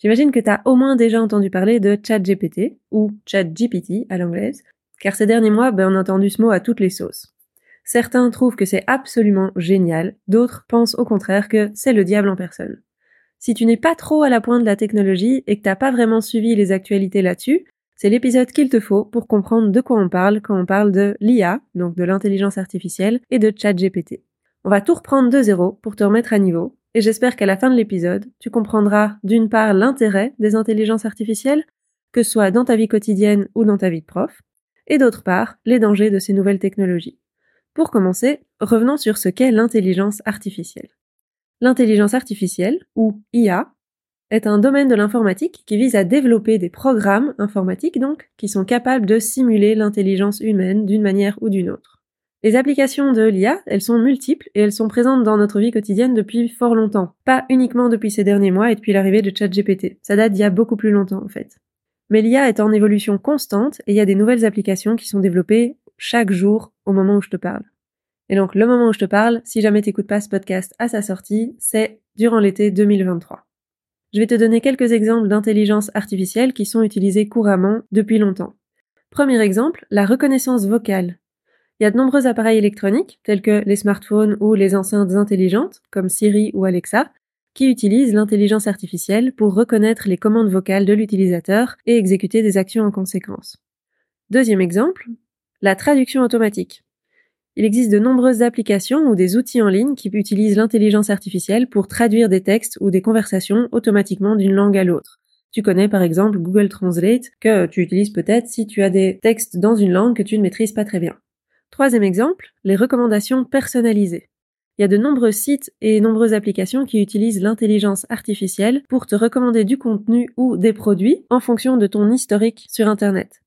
J'imagine que tu as au moins déjà entendu parler de ChatGPT, ou ChatGPT à l'anglaise, car ces derniers mois, ben, on a entendu ce mot à toutes les sauces. Certains trouvent que c'est absolument génial, d'autres pensent au contraire que c'est le diable en personne. Si tu n'es pas trop à la pointe de la technologie et que t'as pas vraiment suivi les actualités là-dessus, c'est l'épisode qu'il te faut pour comprendre de quoi on parle quand on parle de l'IA, donc de l'intelligence artificielle, et de ChatGPT. On va tout reprendre de zéro pour te remettre à niveau, et j'espère qu'à la fin de l'épisode, tu comprendras d'une part l'intérêt des intelligences artificielles, que ce soit dans ta vie quotidienne ou dans ta vie de prof, et d'autre part les dangers de ces nouvelles technologies. Pour commencer, revenons sur ce qu'est l'intelligence artificielle. L'intelligence artificielle, ou IA, est un domaine de l'informatique qui vise à développer des programmes informatiques donc qui sont capables de simuler l'intelligence humaine d'une manière ou d'une autre. Les applications de l'IA, elles sont multiples et elles sont présentes dans notre vie quotidienne depuis fort longtemps. Pas uniquement depuis ces derniers mois et depuis l'arrivée de ChatGPT. Ça date d'il y a beaucoup plus longtemps en fait. Mais l'IA est en évolution constante et il y a des nouvelles applications qui sont développées chaque jour au moment où je te parle. Et donc le moment où je te parle, si jamais t'écoutes pas ce podcast à sa sortie, c'est durant l'été 2023. Je vais te donner quelques exemples d'intelligence artificielle qui sont utilisées couramment depuis longtemps. Premier exemple, la reconnaissance vocale. Il y a de nombreux appareils électroniques, tels que les smartphones ou les enceintes intelligentes, comme Siri ou Alexa, qui utilisent l'intelligence artificielle pour reconnaître les commandes vocales de l'utilisateur et exécuter des actions en conséquence. Deuxième exemple, la traduction automatique. Il existe de nombreuses applications ou des outils en ligne qui utilisent l'intelligence artificielle pour traduire des textes ou des conversations automatiquement d'une langue à l'autre. Tu connais par exemple Google Translate que tu utilises peut-être si tu as des textes dans une langue que tu ne maîtrises pas très bien. Troisième exemple, les recommandations personnalisées. Il y a de nombreux sites et nombreuses applications qui utilisent l'intelligence artificielle pour te recommander du contenu ou des produits en fonction de ton historique sur Internet.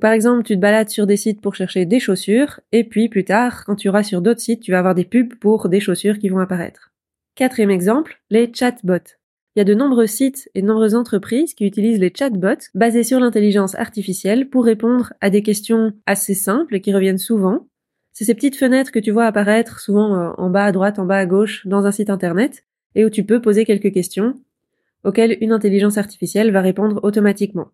par exemple, tu te balades sur des sites pour chercher des chaussures, et puis plus tard, quand tu auras sur d'autres sites, tu vas avoir des pubs pour des chaussures qui vont apparaître. Quatrième exemple, les chatbots. Il y a de nombreux sites et de nombreuses entreprises qui utilisent les chatbots basés sur l'intelligence artificielle pour répondre à des questions assez simples et qui reviennent souvent. C'est ces petites fenêtres que tu vois apparaître souvent euh, en bas à droite, en bas à gauche dans un site internet et où tu peux poser quelques questions auxquelles une intelligence artificielle va répondre automatiquement.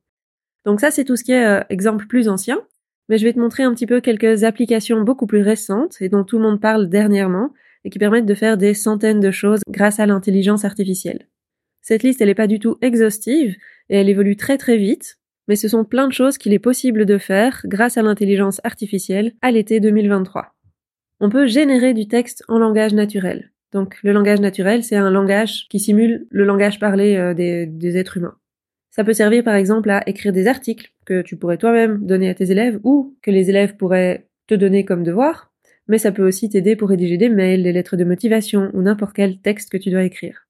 Donc ça, c'est tout ce qui est euh, exemple plus ancien, mais je vais te montrer un petit peu quelques applications beaucoup plus récentes et dont tout le monde parle dernièrement et qui permettent de faire des centaines de choses grâce à l'intelligence artificielle. Cette liste, n'est pas du tout exhaustive et elle évolue très très vite, mais ce sont plein de choses qu'il est possible de faire grâce à l'intelligence artificielle à l'été 2023. On peut générer du texte en langage naturel. Donc le langage naturel, c'est un langage qui simule le langage parlé euh, des êtres humains. Ça peut servir par exemple à écrire des articles que tu pourrais toi-même donner à tes élèves ou que les élèves pourraient te donner comme devoir, mais ça peut aussi t'aider pour rédiger des mails, des lettres de motivation ou n'importe quel texte que tu dois écrire.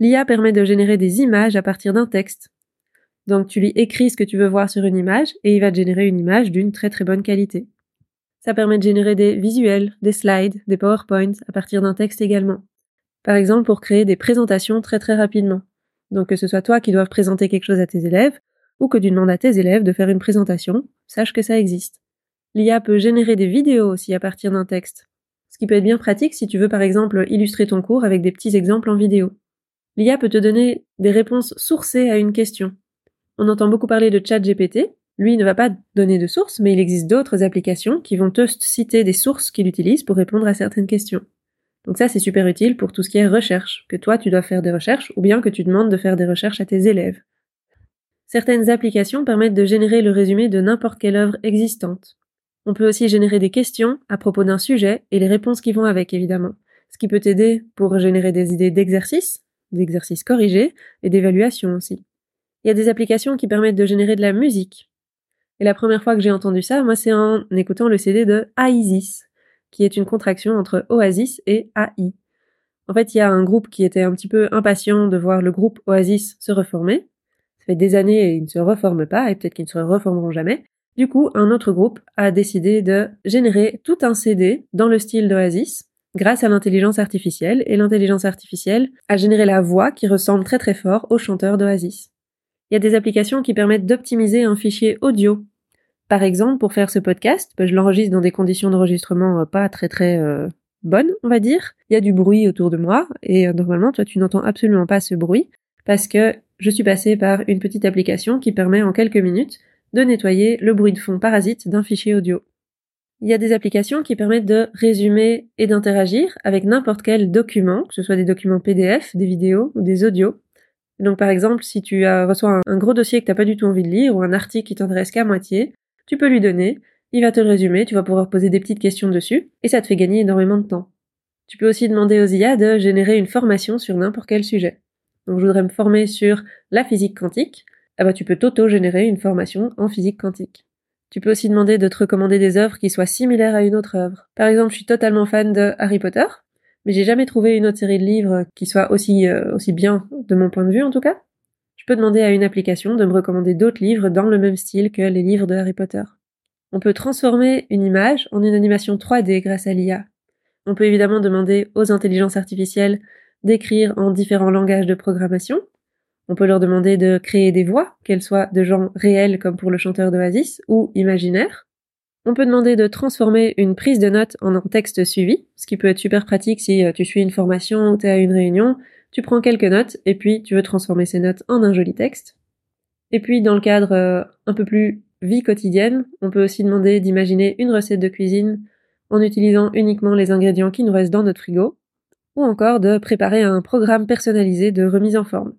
L'IA permet de générer des images à partir d'un texte. Donc tu lui écris ce que tu veux voir sur une image et il va te générer une image d'une très très bonne qualité. Ça permet de générer des visuels, des slides, des PowerPoints à partir d'un texte également. Par exemple pour créer des présentations très très rapidement. Donc que ce soit toi qui dois présenter quelque chose à tes élèves ou que tu demandes à tes élèves de faire une présentation, sache que ça existe. L'IA peut générer des vidéos aussi à partir d'un texte. Ce qui peut être bien pratique si tu veux par exemple illustrer ton cours avec des petits exemples en vidéo. L'IA peut te donner des réponses sourcées à une question. On entend beaucoup parler de ChatGPT. Lui ne va pas donner de source, mais il existe d'autres applications qui vont te citer des sources qu'il utilise pour répondre à certaines questions. Donc ça, c'est super utile pour tout ce qui est recherche, que toi, tu dois faire des recherches ou bien que tu demandes de faire des recherches à tes élèves. Certaines applications permettent de générer le résumé de n'importe quelle œuvre existante. On peut aussi générer des questions à propos d'un sujet et les réponses qui vont avec, évidemment. Ce qui peut t'aider pour générer des idées d'exercice, d'exercices corrigés et d'évaluation aussi. Il y a des applications qui permettent de générer de la musique. Et la première fois que j'ai entendu ça, moi, c'est en écoutant le CD de AISIS, qui est une contraction entre Oasis et AI. En fait, il y a un groupe qui était un petit peu impatient de voir le groupe Oasis se reformer. Ça fait des années et ils ne se reforment pas, et peut-être qu'ils ne se reformeront jamais. Du coup, un autre groupe a décidé de générer tout un CD dans le style d'Oasis, grâce à l'intelligence artificielle, et l'intelligence artificielle a généré la voix qui ressemble très très fort au chanteur d'Oasis. Il y a des applications qui permettent d'optimiser un fichier audio. Par exemple, pour faire ce podcast, bah, je l'enregistre dans des conditions d'enregistrement euh, pas très très euh, bonnes, on va dire. Il y a du bruit autour de moi et euh, normalement, toi, tu n'entends absolument pas ce bruit parce que je suis passée par une petite application qui permet en quelques minutes de nettoyer le bruit de fond parasite d'un fichier audio. Il y a des applications qui permettent de résumer et d'interagir avec n'importe quel document, que ce soit des documents PDF, des vidéos ou des audios. Donc par exemple, si tu reçois un, gros dossier que tu n'as pas du tout envie de lire ou un article qui t'intéresse qu'à moitié, tu peux lui donner, il va te le résumer, tu vas pouvoir poser des petites questions dessus, et ça te fait gagner énormément de temps. Tu peux aussi demander aux IA de générer une formation sur n'importe quel sujet. Donc je voudrais me former sur la physique quantique, ah bah tu peux t'auto-générer une formation en physique quantique. Tu peux aussi demander de te recommander des œuvres qui soient similaires à une autre œuvre. Par exemple, je suis totalement fan de Harry Potter, mais j'ai jamais trouvé une autre série de livres qui soit aussi, euh, aussi bien, de mon point de vue en tout cas. Je peux demander à une application de me recommander d'autres livres dans le même style que les livres de Harry Potter. On peut transformer une image en une animation 3D grâce à l'IA. On peut évidemment demander aux intelligences artificielles d'écrire en différents langages de programmation. On peut leur demander de créer des voix, qu'elles soient de gens réels comme pour le chanteur d'Oasis ou imaginaires. On peut demander de transformer une prise de notes en un texte suivi, ce qui peut être super pratique si euh, tu suis une formation ou tu es à une réunion, tu prends quelques notes et puis tu veux transformer ces notes en un joli texte. Et puis dans le cadre euh, un peu plus vie quotidienne, on peut aussi demander d'imaginer une recette de cuisine en utilisant uniquement les ingrédients qui nous restent dans notre frigo, ou encore de préparer un programme personnalisé de remise en forme.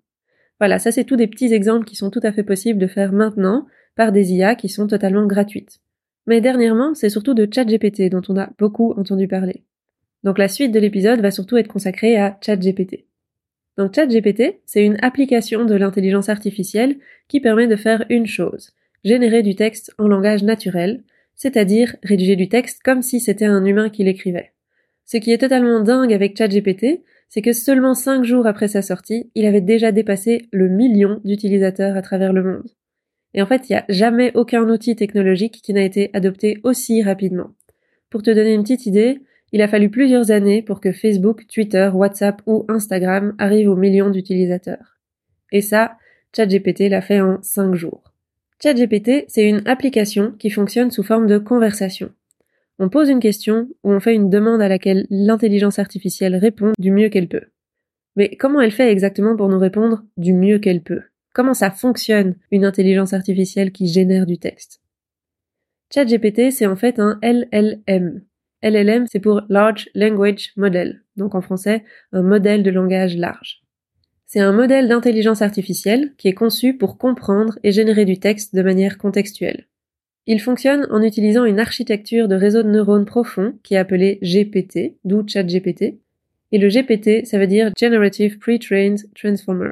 Voilà, ça c'est tous des petits exemples qui sont tout à fait possibles de faire maintenant par des IA qui sont totalement gratuites. Mais dernièrement, c'est surtout de ChatGPT dont on a beaucoup entendu parler. Donc la suite de l'épisode va surtout être consacrée à ChatGPT. Donc ChatGPT, c'est une application de l'intelligence artificielle qui permet de faire une chose, générer du texte en langage naturel, c'est-à-dire rédiger du texte comme si c'était un humain qui l'écrivait. Ce qui est totalement dingue avec ChatGPT, c'est que seulement cinq jours après sa sortie, il avait déjà dépassé le million d'utilisateurs à travers le monde. Et en fait, il n'y a jamais aucun outil technologique qui n'a été adopté aussi rapidement. Pour te donner une petite idée, il a fallu plusieurs années pour que Facebook, Twitter, WhatsApp ou Instagram arrivent aux millions d'utilisateurs. Et ça, ChatGPT l'a fait en 5 jours. ChatGPT, c'est une application qui fonctionne sous forme de conversation. On pose une question ou on fait une demande à laquelle l'intelligence artificielle répond du mieux qu'elle peut. Mais comment elle fait exactement pour nous répondre du mieux qu'elle peut? Comment ça fonctionne une intelligence artificielle qui génère du texte? ChatGPT, c'est en fait un LLM. LLM, c'est pour Large Language Model, donc en français, un modèle de langage large. C'est un modèle d'intelligence artificielle qui est conçu pour comprendre et générer du texte de manière contextuelle. Il fonctionne en utilisant une architecture de réseau de neurones profond qui est appelée GPT, d'où ChatGPT. Et le GPT, ça veut dire Generative Pre-trained Transformer.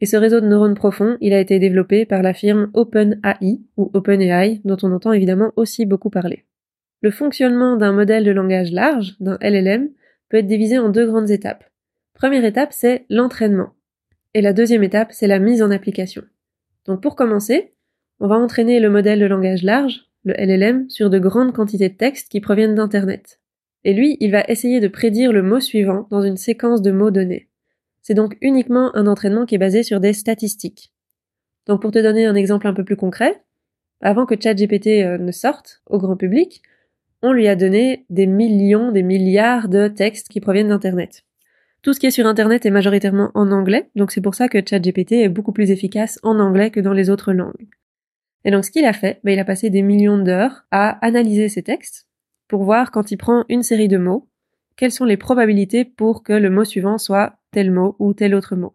Et ce réseau de neurones profonds, il a été développé par la firme OpenAI ou OpenAI, dont on entend évidemment aussi beaucoup parler. Le fonctionnement d'un modèle de langage large, d'un LLM, peut être divisé en deux grandes étapes. Première étape, c'est l'entraînement. Et la deuxième étape, c'est la mise en application. Donc pour commencer, on va entraîner le modèle de langage large, le LLM, sur de grandes quantités de textes qui proviennent d'Internet. Et lui, il va essayer de prédire le mot suivant dans une séquence de mots donnés. C'est donc uniquement un entraînement qui est basé sur des statistiques. Donc pour te donner un exemple un peu plus concret, avant que ChatGPT euh, ne sorte au grand public, on lui a donné des millions, des milliards de textes qui proviennent d'Internet. Tout ce qui est sur Internet est majoritairement en anglais, donc c'est pour ça que ChatGPT est beaucoup plus efficace en anglais que dans les autres langues. Et donc ce qu'il a fait, ben, il a passé des millions d'heures à analyser ces textes pour voir quand il prend une série de mots, quelles sont les probabilités pour que le mot suivant soit tel mot ou tel autre mot.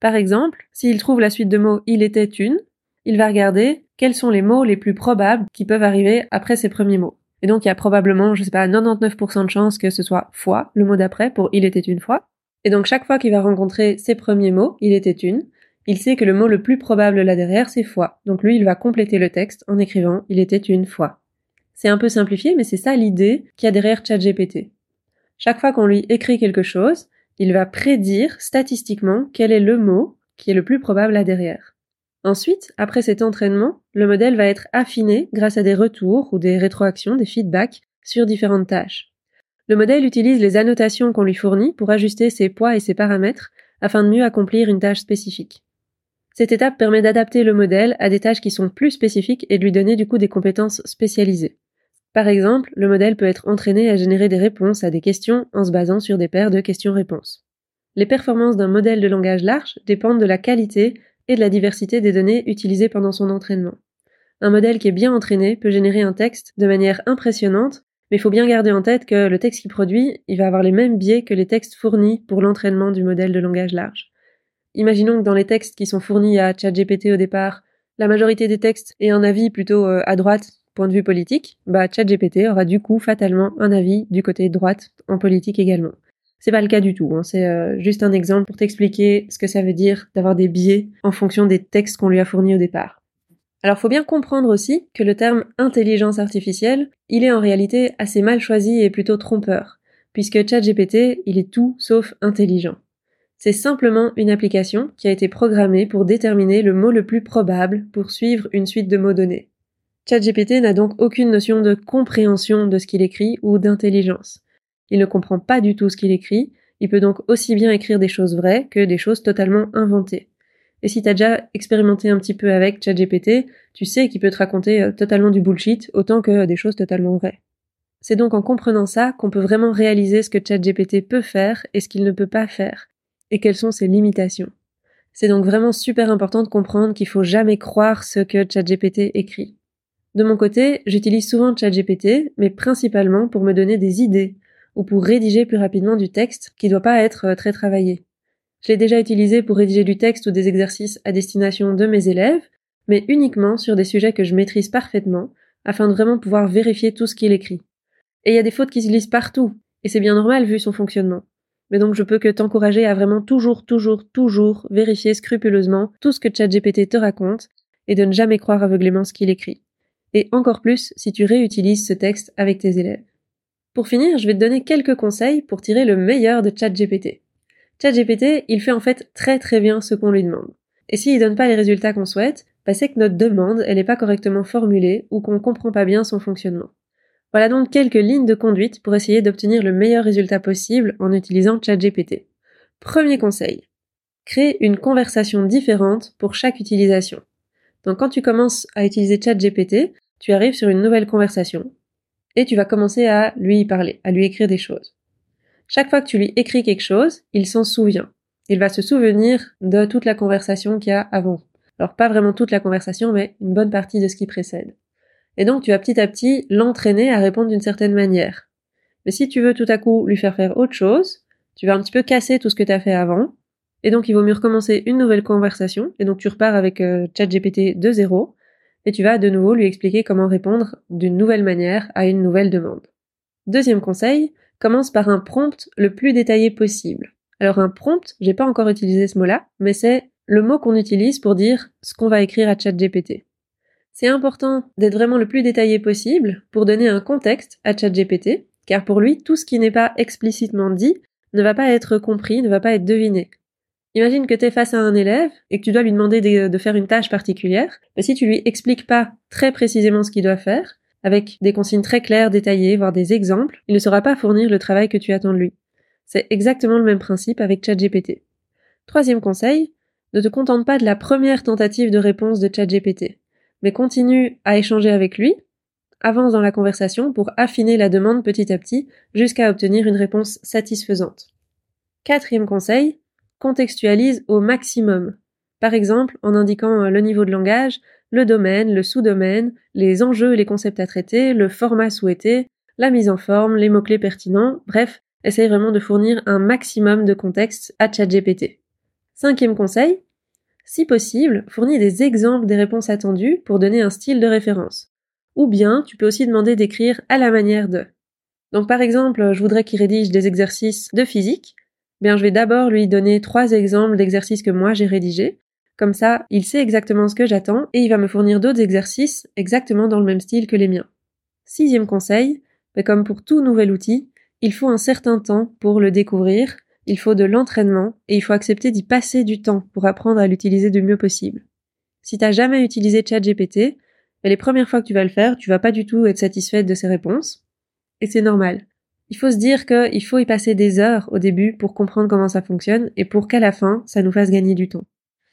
Par exemple, s'il trouve la suite de mots il était une, il va regarder quels sont les mots les plus probables qui peuvent arriver après ces premiers mots. Et donc il y a probablement, je sais pas, 99% de chances que ce soit fois, le mot d'après pour il était une fois. Et donc chaque fois qu'il va rencontrer ces premiers mots, il était une, il sait que le mot le plus probable là derrière, c'est fois. Donc lui, il va compléter le texte en écrivant il était une fois. C'est un peu simplifié, mais c'est ça l'idée qu'il y a derrière ChatGPT. Chaque fois qu'on lui écrit quelque chose, Il va prédire statistiquement quel est le mot qui est le plus probable à derrière. Ensuite, après cet entraînement, le modèle va être affiné grâce à des retours ou des rétroactions, des feedbacks sur différentes tâches. Le modèle utilise les annotations qu'on lui fournit pour ajuster ses poids et ses paramètres afin de mieux accomplir une tâche spécifique. Cette étape permet d'adapter le modèle à des tâches qui sont plus spécifiques et de lui donner du coup des compétences spécialisées. Par exemple, le modèle peut être entraîné à générer des réponses à des questions en se basant sur des paires de questions-réponses. Les performances d'un modèle de langage large dépendent de la qualité et de la diversité des données utilisées pendant son entraînement. Un modèle qui est bien entraîné peut générer un texte de manière impressionnante, mais il faut bien garder en tête que le texte qu'il produit, il va avoir les mêmes biais que les textes fournis pour l'entraînement du modèle de langage large. Imaginons que dans les textes qui sont fournis à ChatGPT au départ, la majorité des textes aient un avis plutôt euh, à droite, point de vue politique, bah ChatGPT aura du coup fatalement un avis du côté droite en politique également. C'est pas le cas du tout, hein. c'est euh, juste un exemple pour t'expliquer ce que ça veut dire d'avoir des biais en fonction des textes qu'on lui a fournis au départ. Alors faut bien comprendre aussi que le terme intelligence artificielle, il est en réalité assez mal choisi et plutôt trompeur, puisque ChatGPT, il est tout sauf intelligent. C'est simplement une application qui a été programmée pour déterminer le mot le plus probable pour suivre une suite de mots donnés. ChatGPT n'a donc aucune notion de compréhension de ce qu'il écrit ou d'intelligence. Il ne comprend pas du tout ce qu'il écrit, il peut donc aussi bien écrire des choses vraies que des choses totalement inventées. Et si t'as déjà expérimenté un petit peu avec ChatGPT, tu sais qu'il peut te raconter euh, totalement du bullshit autant que des choses totalement vraies. C'est donc en comprenant ça qu'on peut vraiment réaliser ce que ChatGPT peut faire et ce qu'il ne peut pas faire, et quelles sont ses limitations. C'est donc vraiment super important de comprendre qu'il faut jamais croire ce que ChatGPT écrit. De mon côté, j'utilise souvent ChatGPT, mais principalement pour me donner des idées ou pour rédiger plus rapidement du texte qui doit pas être euh, très travaillé. Je l'ai déjà utilisé pour rédiger du texte ou des exercices à destination de mes élèves, mais uniquement sur des sujets que je maîtrise parfaitement afin de vraiment pouvoir vérifier tout ce qu'il écrit. Et il y a des fautes qui se lisent partout, et c'est bien normal vu son fonctionnement. Mais donc je peux que t'encourager à vraiment toujours, toujours, toujours vérifier scrupuleusement tout ce que ChatGPT te raconte et de ne jamais croire aveuglément ce qu'il écrit. Et encore plus si tu réutilises ce texte avec tes élèves. Pour finir, je vais te donner quelques conseils pour tirer le meilleur de ChatGPT. ChatGPT, il fait en fait très très bien ce qu'on lui demande. Et s'il donne pas les résultats qu'on souhaite, bah c'est que notre demande, elle n'est pas correctement formulée ou qu'on comprend pas bien son fonctionnement. Voilà donc quelques lignes de conduite pour essayer d'obtenir le meilleur résultat possible en utilisant ChatGPT. Premier conseil. Crée une conversation différente pour chaque utilisation. Donc quand tu commences à utiliser ChatGPT, tu arrives sur une nouvelle conversation et tu vas commencer à lui parler, à lui écrire des choses. Chaque fois que tu lui écris quelque chose, il s'en souvient. Il va se souvenir de toute la conversation qu'il y a avant. Alors pas vraiment toute la conversation, mais une bonne partie de ce qui précède. Et donc tu vas petit à petit l'entraîner à répondre d'une certaine manière. Mais si tu veux tout à coup lui faire faire autre chose, tu vas un petit peu casser tout ce que tu as fait avant, et donc il vaut mieux recommencer une nouvelle conversation, et donc tu repars avec euh, ChatGPT de zéro, et tu vas de nouveau lui expliquer comment répondre d'une nouvelle manière à une nouvelle demande. Deuxième conseil, commence par un prompt le plus détaillé possible. Alors un prompt, j'ai pas encore utilisé ce mot-là, mais c'est le mot qu'on utilise pour dire ce qu'on va écrire à ChatGPT. C'est important d'être vraiment le plus détaillé possible pour donner un contexte à ChatGPT, car pour lui, tout ce qui n'est pas explicitement dit ne va pas être compris, ne va pas être deviné. Imagine que tu es face à un élève et que tu dois lui demander de, faire une tâche particulière. Mais si tu lui expliques pas très précisément ce qu'il doit faire, avec des consignes très claires, détaillées, voire des exemples, il ne saura pas fournir le travail que tu attends de lui. C'est exactement le même principe avec ChatGPT. Troisième conseil, ne te contente pas de la première tentative de réponse de ChatGPT mais continue à échanger avec lui, avance dans la conversation pour affiner la demande petit à petit jusqu'à obtenir une réponse satisfaisante. Quatrième conseil, contextualise au maximum. Par exemple, en indiquant le niveau de langage, le domaine, le sous-domaine, les enjeux et les concepts à traiter, le format souhaité, la mise en forme, les mots-clés pertinents, bref, essaye vraiment de fournir un maximum de contexte à ChatGPT. Cinquième conseil, si possible, fournis des exemples des réponses attendues pour donner un style de référence. Ou bien, tu peux aussi demander d'écrire à la manière de. Donc par exemple, je voudrais qu'il rédige des exercices de physique. Bien, je vais d'abord lui donner trois exemples d'exercices que moi j'ai rédigés. Comme ça, il sait exactement ce que j'attends et il va me fournir d'autres exercices exactement dans le même style que les miens. Sixième conseil, mais comme pour tout nouvel outil, il faut un certain temps pour le découvrir, il faut de l'entraînement et il faut accepter d'y passer du temps pour apprendre à l'utiliser du mieux possible. Si t'as jamais utilisé ChatGPT, les premières fois que tu vas le faire, tu vas pas du tout être satisfaite de ses réponses. Et c'est normal. Il faut se dire qu'il faut y passer des heures au début pour comprendre comment ça fonctionne et pour qu'à la fin, ça nous fasse gagner du temps.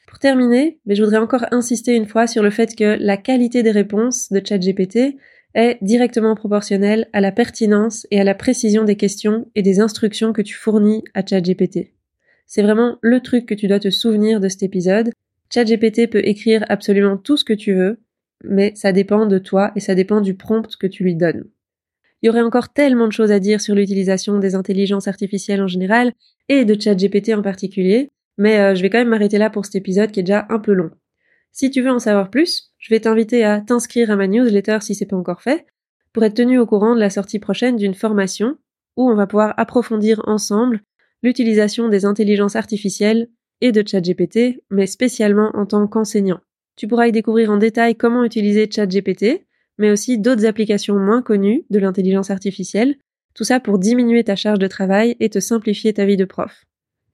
Pour terminer, mais je voudrais encore insister une fois sur le fait que la qualité des réponses de ChatGPT est directement proportionnelle à la pertinence et à la précision des questions et des instructions que tu fournis à ChatGPT. C'est vraiment le truc que tu dois te souvenir de cet épisode. ChatGPT peut écrire absolument tout ce que tu veux, mais ça dépend de toi et ça dépend du prompt que tu lui donnes. Il y aurait encore tellement de choses à dire sur l'utilisation des intelligences artificielles en général et de ChatGPT en particulier, mais euh, je vais quand même m'arrêter là pour cet épisode qui est déjà un peu long. Si tu veux en savoir plus, je vais t'inviter à t'inscrire à ma newsletter si c'est pas encore fait, pour être tenu au courant de la sortie prochaine d'une formation où on va pouvoir approfondir ensemble l'utilisation des intelligences artificielles et de ChatGPT, mais spécialement en tant qu'enseignant. Tu pourras y découvrir en détail comment utiliser ChatGPT, mais aussi d'autres applications moins connues de l'intelligence artificielle, tout ça pour diminuer ta charge de travail et te simplifier ta vie de prof.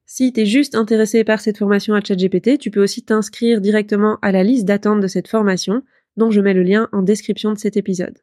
Si tu es juste intéressé par cette formation à ChatGPT, tu peux aussi t'inscrire directement à la liste d'attente de cette formation, dont je mets le lien en description de cet épisode.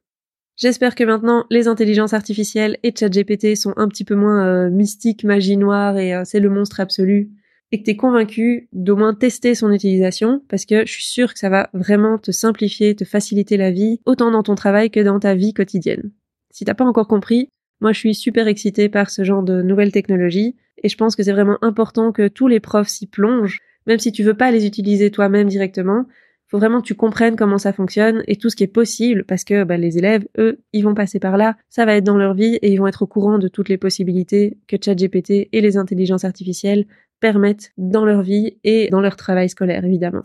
J'espère que maintenant les intelligences artificielles et ChatGPT sont un petit peu moins euh, mystiques, magie noire et euh, c'est le monstre absolu et que tu es convaincu d'au moins tester son utilisation parce que je suis sûre que ça va vraiment te simplifier, te faciliter la vie, autant dans ton travail que dans ta vie quotidienne. Si t'as pas encore compris, moi je suis super excitée par ce genre de nouvelles technologies et je pense que c'est vraiment important que tous les profs s'y plongent, même si tu veux pas les utiliser toi-même directement. Faut vraiment que tu comprennes comment ça fonctionne et tout ce qui est possible parce que bah, les élèves, eux, ils vont passer par là, ça va être dans leur vie et ils vont être au courant de toutes les possibilités que ChatGPT et les intelligences artificielles permettent dans leur vie et dans leur travail scolaire, évidemment.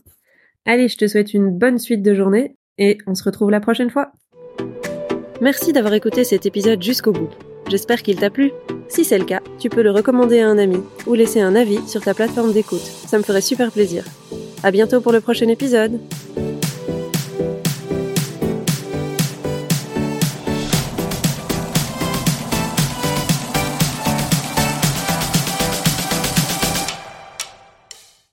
Allez, je te souhaite une bonne suite de journée et on se retrouve la prochaine fois. Merci d'avoir écouté cet épisode jusqu'au bout. J'espère qu'il t'a plu. Si c'est le cas, tu peux le recommander à un ami ou laisser un avis sur ta plateforme d'écoute. Ça me ferait super plaisir. À bientôt pour le prochain épisode.